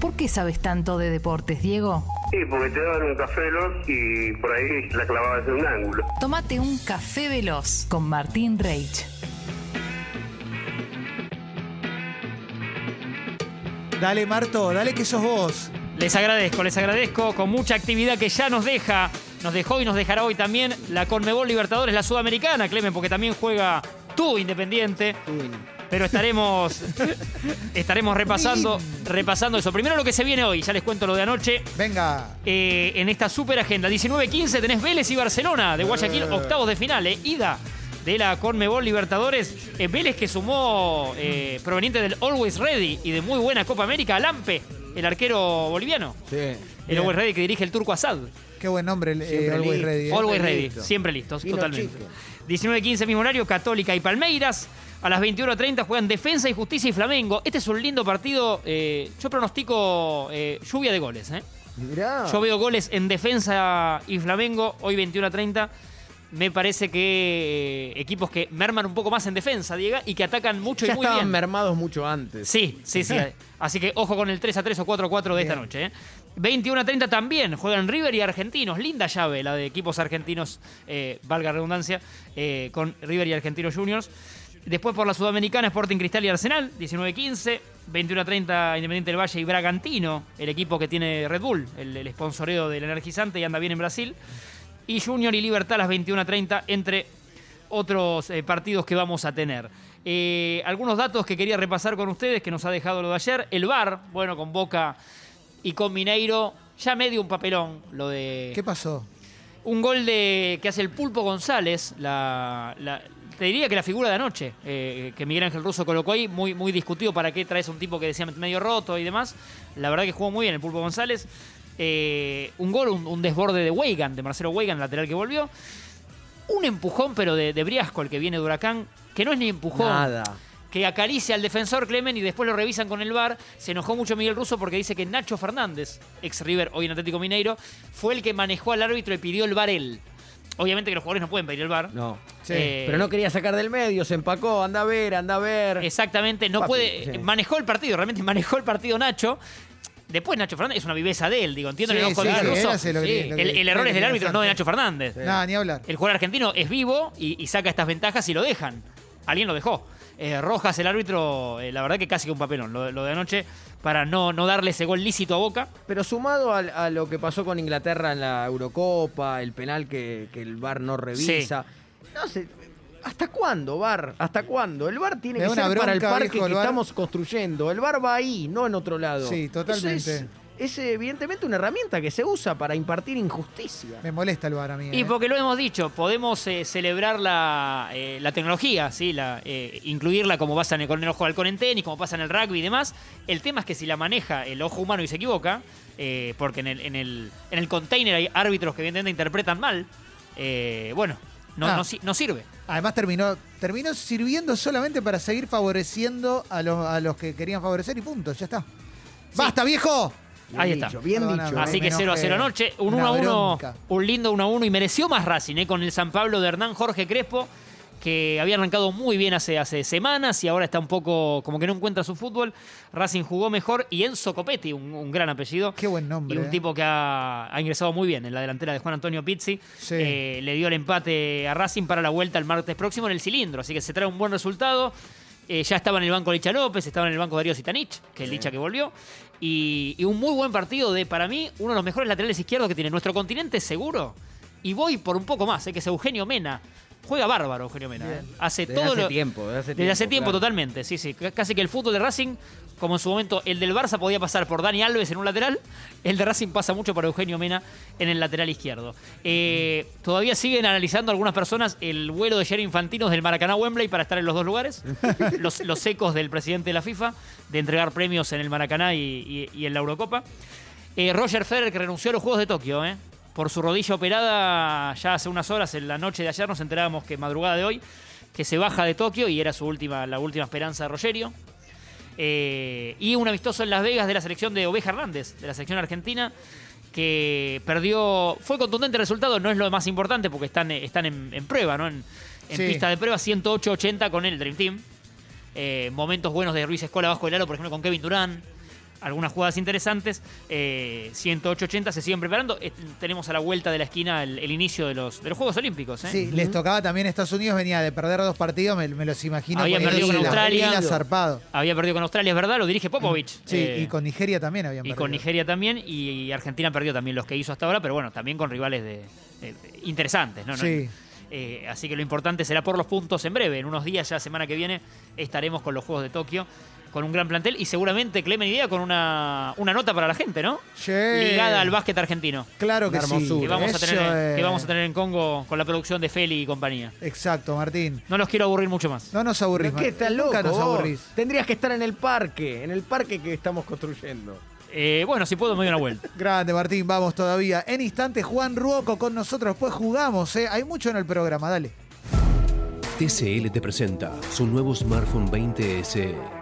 ¿Por qué sabes tanto de deportes, Diego? Sí, porque te daban un café veloz y por ahí la clavabas en un ángulo. Tómate un café veloz con Martín Reich. Dale, Marto, dale que sos vos. Les agradezco, les agradezco con mucha actividad que ya nos deja, nos dejó y nos dejará hoy también la Conmebol Libertadores, la Sudamericana, Clemen, porque también juega tú Independiente. Pero estaremos, estaremos repasando, repasando eso. Primero lo que se viene hoy, ya les cuento lo de anoche. Venga. Eh, en esta super agenda. 19-15 tenés Vélez y Barcelona de Guayaquil, octavos de final, eh, ida de la Conmebol Libertadores. Eh, Vélez que sumó, eh, proveniente del Always Ready y de muy buena Copa América, Lampe, el arquero boliviano. Sí. El Bien. Always Ready que dirige el turco Asad. Qué buen nombre, el eh, Always listo. Ready. eh. Always Ready, listo. siempre listos, totalmente. chico. 19-15 mismo horario, Católica y Palmeiras. A las 21.30 juegan Defensa y Justicia y Flamengo. Este es un lindo partido. eh, yo pronostico eh, lluvia de goles. ¿eh? Mirá. Yo veo goles en Defensa y Flamengo. Hoy 21 a 30. Me parece que eh, equipos que merman un poco más en defensa, Diego, y que atacan mucho ya y muy estaban bien. mermados mucho antes. Sí, sí, sí. Así que ojo con el 3 a 3 o 4 a 4 de esta noche. ¿eh? 21 a 30 también juegan River y Argentinos. Linda llave la de equipos argentinos, eh, valga redundancia, eh, con River y Argentinos Juniors. Después por la Sudamericana, Sporting Cristal y Arsenal, 19-15. 21 a 30, Independiente del Valle y Bragantino, el equipo que tiene Red Bull, el, el sponsoreo del energizante y anda bien en Brasil. Y Junior y Libertad a las 21 a 30, entre otros eh, partidos que vamos a tener. Eh, algunos datos que quería repasar con ustedes, que nos ha dejado lo de ayer. El VAR, bueno, con Boca y con Mineiro, ya medio un papelón, lo de... ¿Qué pasó? Un gol de que hace el Pulpo González, la, la- te diría que la figura de anoche, eh, que Miguel Ángel Russo colocó ahí, muy, muy discutido para qué traes un tipo que decía medio roto y demás. La verdad que jugó muy bien el Pulpo González. Eh, un gol, un, un desborde de Weigan, de Marcelo Weigan, lateral que volvió. Un empujón, pero de, de Briasco, el que viene de Huracán, que no es ni empujón Nada. que acaricia al defensor Clemen y después lo revisan con el VAR. Se enojó mucho Miguel Russo porque dice que Nacho Fernández, ex River, hoy en Atlético Mineiro, fue el que manejó al árbitro y pidió el VAR él. Obviamente que los jugadores no pueden pedir el VAR. No. Sí. Eh, Pero no quería sacar del medio, se empacó, anda a ver, anda a ver. Exactamente, no Papi, puede. sí. Manejó el partido, realmente manejó el partido Nacho. Después Nacho Fernández es una viveza de él, digo, entiendo Sí, el enojo de sí, Miguel sí, Russo. él hace lo que- Sí. lo que el, el error es del árbitro, no de. Nacho Fernández. Nada, ni hablar. El jugador argentino es vivo y, y saca estas ventajas y lo dejan. Alguien lo dejó. Eh, Rojas, el árbitro, eh, la verdad que casi que un papelón. Lo, lo de anoche, para no, no darle ese gol lícito a Boca. Pero sumado a, lo que pasó con Inglaterra en la Eurocopa, el penal que, que el VAR no revisa. No sé, ¿hasta cuándo, VAR? ¿Hasta cuándo? El VAR tiene Me que ser para el parque viejo, que estamos construyendo. El VAR va ahí, no en otro lado. Sí, totalmente. es, es evidentemente una herramienta que se usa para impartir injusticia. Me molesta el bar a mí. Y eh. porque lo hemos dicho, podemos eh, celebrar la, eh, la tecnología, ¿sí? la, eh, incluirla como pasa en el, con el ojo de halcón en tenis, como pasa en el rugby y demás. El tema es que si la maneja el ojo humano y se equivoca, eh, porque en el, en, el, en el container hay árbitros que evidentemente interpretan mal, eh, bueno, no, Ah. no sirve. Además terminó, terminó sirviendo solamente para seguir favoreciendo a los, a los que querían favorecer y punto, ya está. ¡Basta, viejo! Bien Ahí dicho, está. bien Perdóname. dicho. Así me que 0 a 0 enojé. anoche, un Una 1 a 1, bronca. un lindo 1 a 1 y mereció más Racing ¿eh? con el San Pablo de Hernán Jorge Crespo, que había arrancado muy bien hace, hace semanas y ahora está un poco como que no encuentra su fútbol. Racing jugó mejor y Enzo Copetti, un, un gran apellido. Qué buen nombre. Y un eh. tipo que ha, ha ingresado muy bien en la delantera de Juan Antonio Pizzi. Sí. Eh, le dio el empate a Racing para la vuelta el martes próximo en el cilindro. Así que se trae un buen resultado. Eh, ya estaba en el banco Licha López, estaba en el banco Darío Sitanich, que es el Licha que volvió. Y, y un muy buen partido de, para mí, uno de los mejores laterales izquierdos que tiene nuestro continente seguro. Y voy por un poco más, eh, que es Eugenio Mena. Juega bárbaro Eugenio Mena. eh. Hace Desde todo hace lo- tiempo, desde hace desde hace tiempo, tiempo, claro. totalmente, sí, sí. C- Casi que el fútbol de Racing, como en su momento el del Barça podía pasar por Dani Alves en un lateral, el de Racing pasa mucho por Eugenio Mena en el lateral izquierdo. Eh, todavía siguen analizando algunas personas el vuelo de Jerry Infantinos del Maracaná a Wembley para estar en los dos lugares. los, los ecos del presidente de la FIFA de entregar premios en el Maracaná y, y- y en la Eurocopa. Eh, Roger Federer que renunció a los Juegos de Tokio, ¿eh? Por su rodilla operada ya hace unas horas, en la noche de ayer nos enterábamos que madrugada de hoy, que se baja de Tokio y era su última, la última esperanza de Rogerio. Eh, y un amistoso en Las Vegas de la selección de Oveja Hernández, de la selección argentina, que perdió. Fue contundente el resultado, no es lo más importante porque están, están en, en prueba, ¿no? En, en Sí. pista de prueba, 108-80 con el Dream Team. Eh, momentos buenos de Ruiz Escola bajo el aro, por ejemplo, con Kevin Durán. Algunas jugadas interesantes. Eh, 108-80 se siguen preparando. Eh, tenemos a la vuelta de la esquina el, el inicio de los, de los Juegos Olímpicos. ¿eh? Sí, les tocaba también Estados Unidos, venía de perder dos partidos, me, me los imagino. Habían con perdido con Australia. Zarpado. Había perdido con Australia, es verdad, lo dirige Popovich. Sí, Eh, y con Nigeria también habían y perdido. con Nigeria también. Y, y Argentina perdió también los que hizo hasta ahora, pero bueno, también con rivales de, de- interesantes. ¿no? No- Sí. Eh, así que lo importante será por los puntos en breve. En unos días, ya semana que viene, estaremos con los Juegos de Tokio, con un gran plantel y seguramente, Clemen Idea, con una, una nota para la gente, ¿no? Sí. Ligada al básquet argentino. Claro que sí. Que vamos, a tener, es- que vamos a tener en Congo con la producción de Feli y compañía. Exacto, Martín. No los quiero aburrir mucho más. No nos aburrís. ¿Pero qué estás loco? Nunca nos vos? aburrís. Tendrías que estar en el parque, en el parque que estamos construyendo. Eh, bueno, si puedo, me doy una vuelta. Grande, Martín, vamos todavía. En instantes, Juan Ruoco con nosotros. Después jugamos, ¿eh? Hay mucho en el programa, dale. TCL te presenta su nuevo smartphone 20 SE.